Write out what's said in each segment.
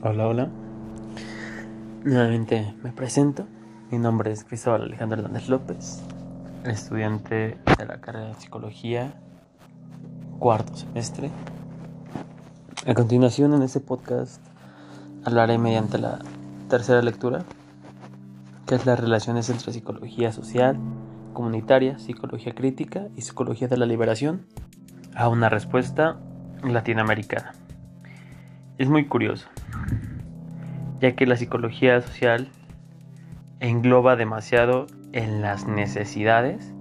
Hola, hola. Nuevamente me presento. Mi nombre es Cristóbal Alejandro Hernández López, estudiante de la carrera de Psicología, cuarto semestre. A continuación, en este podcast hablaré mediante la tercera lectura, que es las relaciones entre psicología social, comunitaria, psicología crítica y psicología de la liberación, a una respuesta latinoamericana. Es muy curioso ya que la psicología social engloba demasiado en las necesidades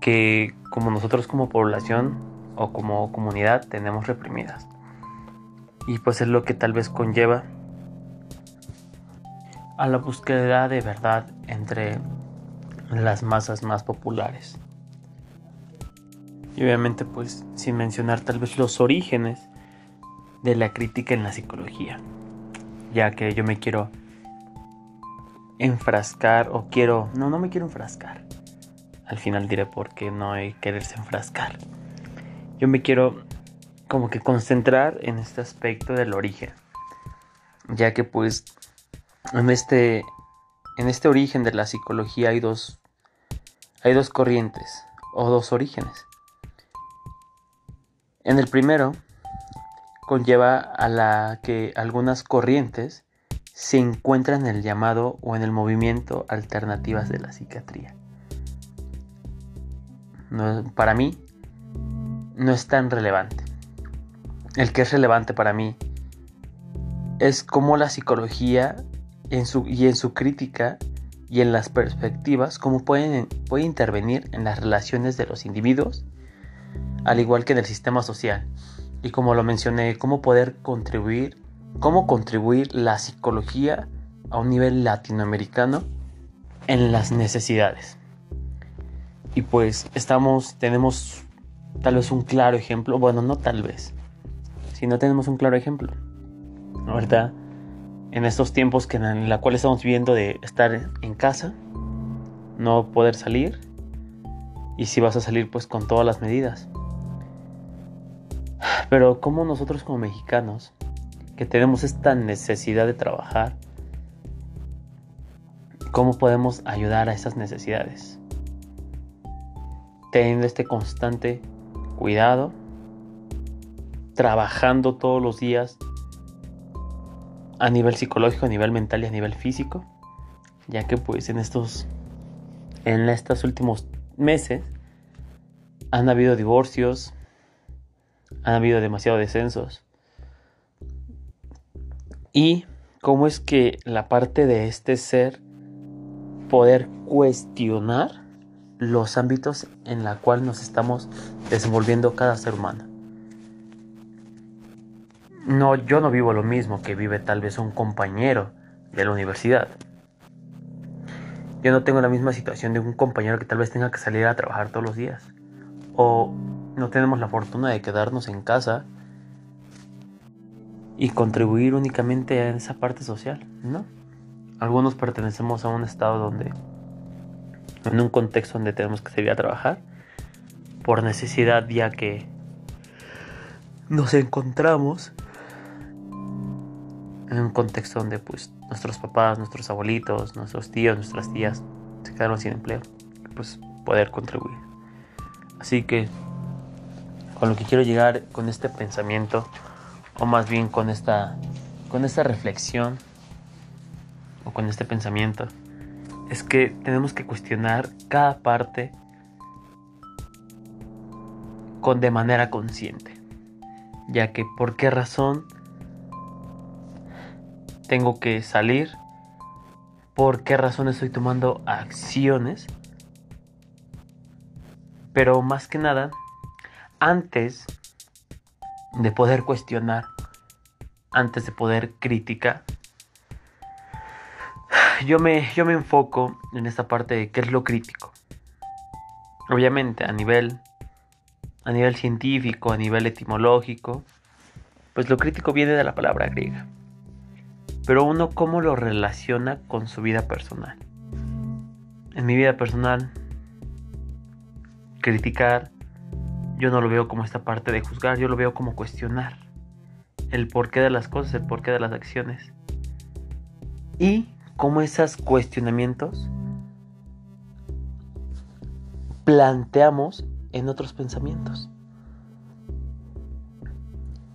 que como nosotros como población o como comunidad tenemos reprimidas. Y pues es lo que tal vez conlleva a la búsqueda de verdad entre las masas más populares. Y obviamente pues sin mencionar tal vez los orígenes de la crítica en la psicología, ya que yo me quiero enfrascar o quiero, no, no me quiero enfrascar. Al final diré por qué no hay quererse enfrascar. Yo me quiero como que concentrar en este aspecto del origen, ya que pues en este en este origen de la psicología hay dos hay dos corrientes o dos orígenes. En el primero conlleva a la que algunas corrientes se encuentran en el llamado o en el movimiento alternativas de la psiquiatría. para mí no es tan relevante. El que es relevante para mí es cómo la psicología en su, y en su crítica y en las perspectivas, cómo pueden, puede intervenir en las relaciones de los individuos, al igual que en el sistema social y como lo mencioné, cómo poder contribuir, cómo contribuir la psicología a un nivel latinoamericano en las necesidades. Y pues estamos, tenemos tal vez un claro ejemplo, bueno, no tal vez, sino tenemos un claro ejemplo. Ahorita, en estos tiempos que en la cual estamos viviendo de estar en casa, no poder salir, y si vas a salir pues con todas las medidas. Pero como nosotros como mexicanos, que tenemos esta necesidad de trabajar, ¿cómo podemos ayudar a esas necesidades? Teniendo este constante cuidado, trabajando todos los días a nivel psicológico, a nivel mental y a nivel físico, ya que pues en estos en estos últimos meses han habido divorcios, han habido demasiados descensos. Y cómo es que la parte de este ser poder cuestionar los ámbitos en la cual nos estamos desenvolviendo cada ser humano. No, yo no vivo lo mismo que vive tal vez un compañero de la universidad. Yo no tengo la misma situación de un compañero que tal vez tenga que salir a trabajar todos los días. O no tenemos la fortuna de quedarnos en casa y contribuir únicamente a esa parte social, ¿no? Algunos pertenecemos a un estado donde, en un contexto donde tenemos que salir a trabajar, por necesidad ya que nos encontramos en un contexto donde pues nuestros papás, nuestros abuelitos, nuestros tíos, nuestras tías se quedaron sin empleo, pues poder contribuir. Así que con lo que quiero llegar con este pensamiento, o más bien con esta, con esta reflexión, o con este pensamiento, es que tenemos que cuestionar cada parte con de manera consciente, ya que por qué razón tengo que salir, por qué razón estoy tomando acciones, pero más que nada antes de poder cuestionar, antes de poder criticar, yo me, yo me enfoco en esta parte de qué es lo crítico. Obviamente a nivel, a nivel científico, a nivel etimológico, pues lo crítico viene de la palabra griega. Pero uno cómo lo relaciona con su vida personal. En mi vida personal, criticar yo no lo veo como esta parte de juzgar, yo lo veo como cuestionar. el porqué de las cosas, el porqué de las acciones. Y cómo esos cuestionamientos planteamos en otros pensamientos.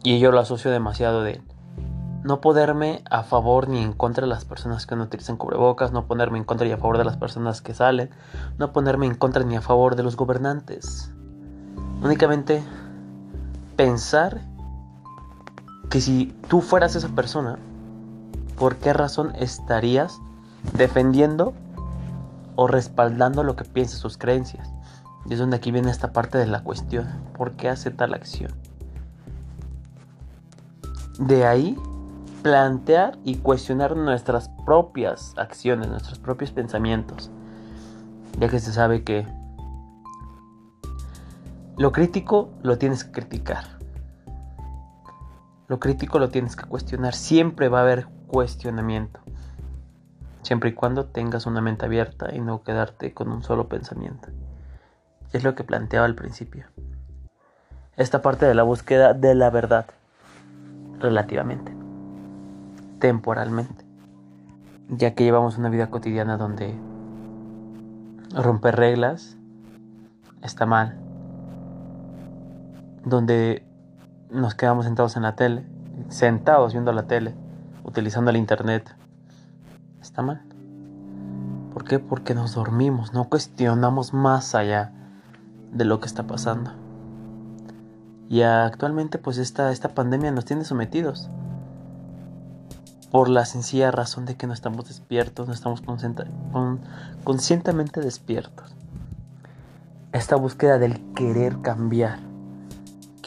Y yo lo asocio demasiado de no ponerme a favor ni en contra de las personas que no utilizan cubrebocas, no ponerme en contra y a favor de las personas que salen, no ponerme en contra ni a favor de los gobernantes. Únicamente pensar que si tú fueras esa persona, ¿por qué razón estarías defendiendo o respaldando lo que piensa sus creencias? Y es donde aquí viene esta parte de la cuestión. ¿Por qué hace tal acción? De ahí plantear y cuestionar nuestras propias acciones, nuestros propios pensamientos. Ya que se sabe que lo crítico lo tienes que criticar. Lo crítico lo tienes que cuestionar. Siempre va a haber cuestionamiento. Siempre y cuando tengas una mente abierta y no quedarte con un solo pensamiento. Es lo que planteaba al principio. Esta parte de la búsqueda de la verdad. Relativamente. Temporalmente. Ya que llevamos una vida cotidiana donde romper reglas está mal. Donde nos quedamos sentados en la tele, sentados viendo la tele, utilizando el internet, está mal. ¿Por qué? Porque nos dormimos, no cuestionamos más allá de lo que está pasando. Y actualmente pues esta, esta pandemia nos tiene sometidos. Por la sencilla razón de que no estamos despiertos, no estamos conscientemente despiertos. Esta búsqueda del querer cambiar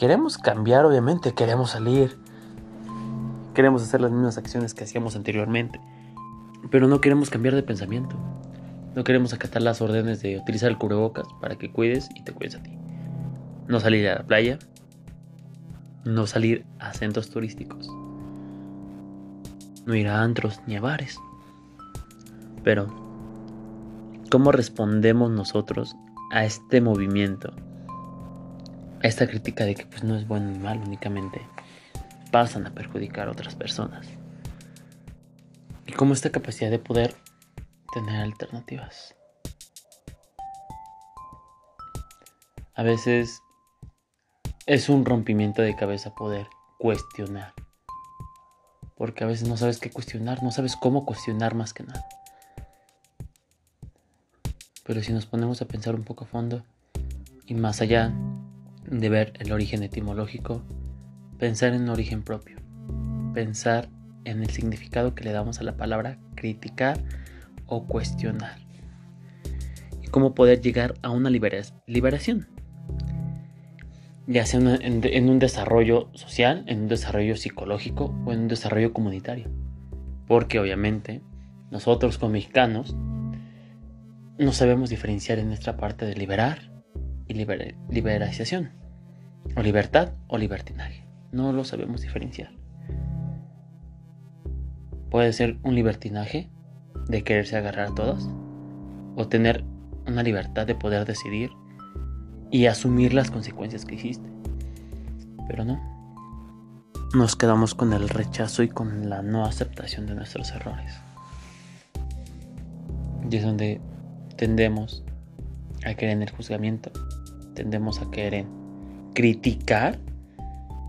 Queremos cambiar, obviamente, queremos salir, queremos hacer las mismas acciones que hacíamos anteriormente, pero no queremos cambiar de pensamiento. No queremos acatar las órdenes de utilizar el cubrebocas para que cuides y te cuides a ti. No salir a la playa, no salir a centros turísticos, no ir a antros ni a bares. Pero, ¿cómo respondemos nosotros a este movimiento? Esta crítica de que pues no es bueno ni malo, únicamente pasan a perjudicar a otras personas. Y como esta capacidad de poder tener alternativas. A veces es un rompimiento de cabeza poder cuestionar. Porque a veces no sabes qué cuestionar, no sabes cómo cuestionar más que nada. Pero si nos ponemos a pensar un poco a fondo y más allá, de ver el origen etimológico, pensar en un origen propio, pensar en el significado que le damos a la palabra criticar o cuestionar y cómo poder llegar a una liberación, ya sea en, un desarrollo social, en un desarrollo psicológico o en un desarrollo comunitario. Porque obviamente nosotros como mexicanos no sabemos diferenciar en nuestra parte de liberar y liberación. O libertad o libertinaje. No lo sabemos diferenciar. Puede ser un libertinaje de quererse agarrar a todos. O tener una libertad de poder decidir y asumir las consecuencias que hiciste. Pero no. Nos quedamos con el rechazo y con la no aceptación de nuestros errores. Y es donde tendemos a querer en el juzgamiento tendemos a querer en criticar,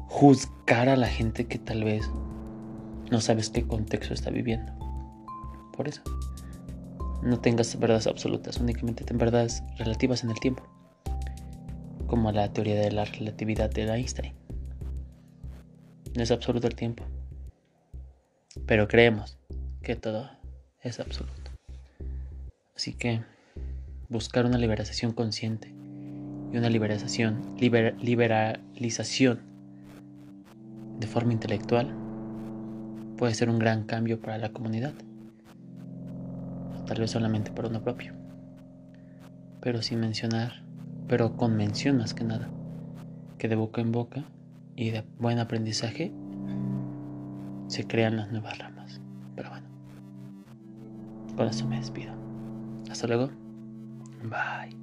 juzgar a la gente que tal vez no sabes qué contexto está viviendo. Por eso, no tengas verdades absolutas, únicamente ten verdades relativas en el tiempo, como la teoría de la relatividad de Einstein. No es absoluto el tiempo, pero creemos que todo es absoluto. Así que buscar una liberación consciente y una liberación, liberalización de forma intelectual puede ser un gran cambio para la comunidad. tal vez solamente para uno propio. Pero sin mencionar, pero con mención más que nada, que de boca en boca y de buen aprendizaje se crean las nuevas ramas. Pero bueno, con eso me despido. Hasta luego. Bye.